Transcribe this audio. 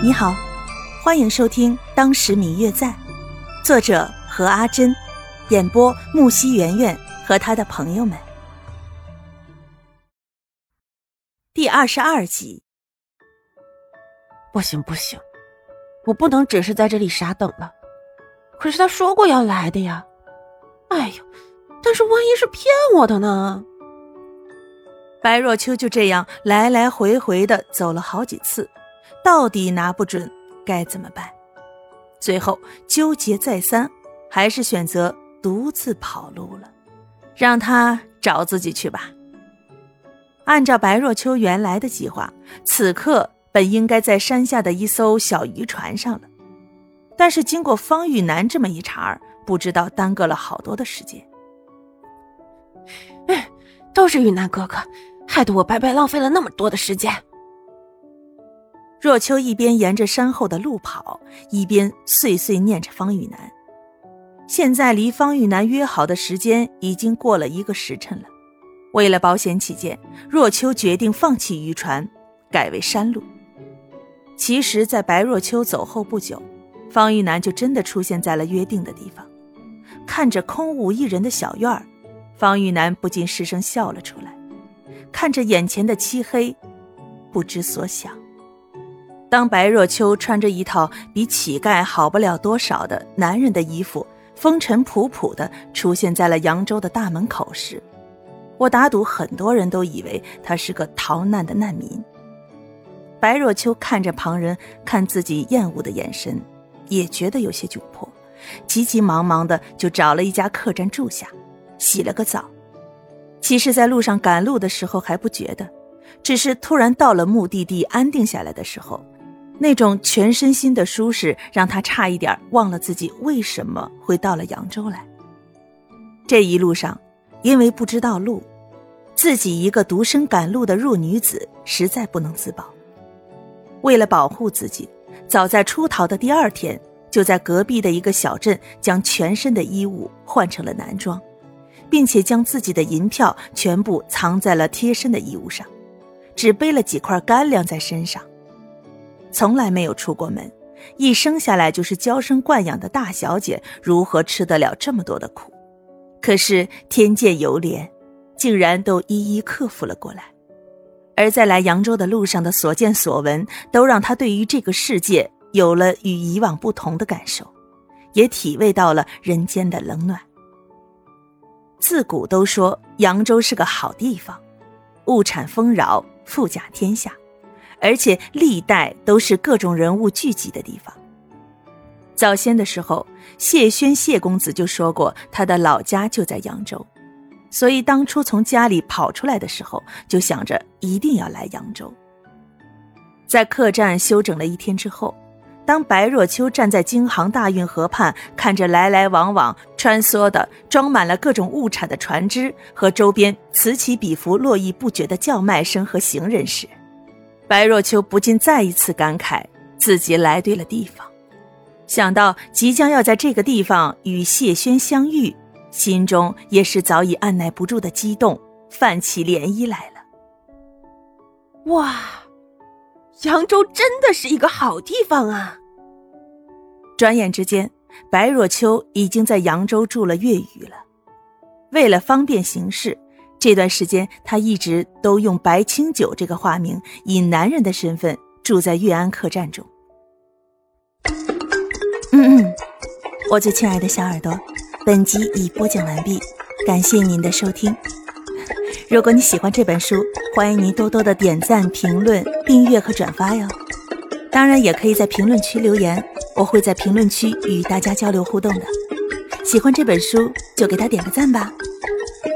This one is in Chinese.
你好，欢迎收听《当时明月在》，作者何阿珍，演播木西圆圆和他的朋友们。第二十二集。不行不行，我不能只是在这里傻等了。可是他说过要来的呀。哎呦，但是万一是骗我的呢？白若秋就这样来来回回的走了好几次，到底拿不准该怎么办。最后纠结再三，还是选择独自跑路了，让他找自己去吧。按照白若秋原来的计划，此刻本应该在山下的一艘小渔船上了，但是经过方玉楠这么一茬儿不知道耽搁了好多的时间。哎，都是玉楠哥哥。害得我白白浪费了那么多的时间。若秋一边沿着山后的路跑，一边碎碎念着方玉楠。现在离方玉楠约好的时间已经过了一个时辰了。为了保险起见，若秋决定放弃渔船，改为山路。其实，在白若秋走后不久，方玉楠就真的出现在了约定的地方。看着空无一人的小院儿，方玉楠不禁失声笑了出来。看着眼前的漆黑，不知所想。当白若秋穿着一套比乞丐好不了多少的男人的衣服，风尘仆仆的出现在了扬州的大门口时，我打赌很多人都以为他是个逃难的难民。白若秋看着旁人看自己厌恶的眼神，也觉得有些窘迫，急急忙忙的就找了一家客栈住下，洗了个澡。其实，在路上赶路的时候还不觉得，只是突然到了目的地安定下来的时候，那种全身心的舒适让他差一点忘了自己为什么会到了扬州来。这一路上，因为不知道路，自己一个独身赶路的弱女子实在不能自保。为了保护自己，早在出逃的第二天，就在隔壁的一个小镇将全身的衣物换成了男装。并且将自己的银票全部藏在了贴身的衣物上，只背了几块干粮在身上，从来没有出过门。一生下来就是娇生惯养的大小姐，如何吃得了这么多的苦？可是天见犹怜，竟然都一一克服了过来。而在来扬州的路上的所见所闻，都让他对于这个世界有了与以往不同的感受，也体味到了人间的冷暖。自古都说扬州是个好地方，物产丰饶，富甲天下，而且历代都是各种人物聚集的地方。早先的时候，谢轩谢公子就说过他的老家就在扬州，所以当初从家里跑出来的时候，就想着一定要来扬州。在客栈休整了一天之后。当白若秋站在京杭大运河畔，看着来来往往穿梭的装满了各种物产的船只和周边此起彼伏、络绎不绝的叫卖声和行人时，白若秋不禁再一次感慨自己来对了地方。想到即将要在这个地方与谢轩相遇，心中也是早已按耐不住的激动，泛起涟漪来了。哇！扬州真的是一个好地方啊！转眼之间，白若秋已经在扬州住了月余了。为了方便行事，这段时间他一直都用白清九这个化名，以男人的身份住在月安客栈中。嗯嗯，我最亲爱的小耳朵，本集已播讲完毕，感谢您的收听。如果你喜欢这本书，欢迎您多多的点赞、评论、订阅和转发哟。当然，也可以在评论区留言，我会在评论区与大家交流互动的。喜欢这本书就给他点个赞吧，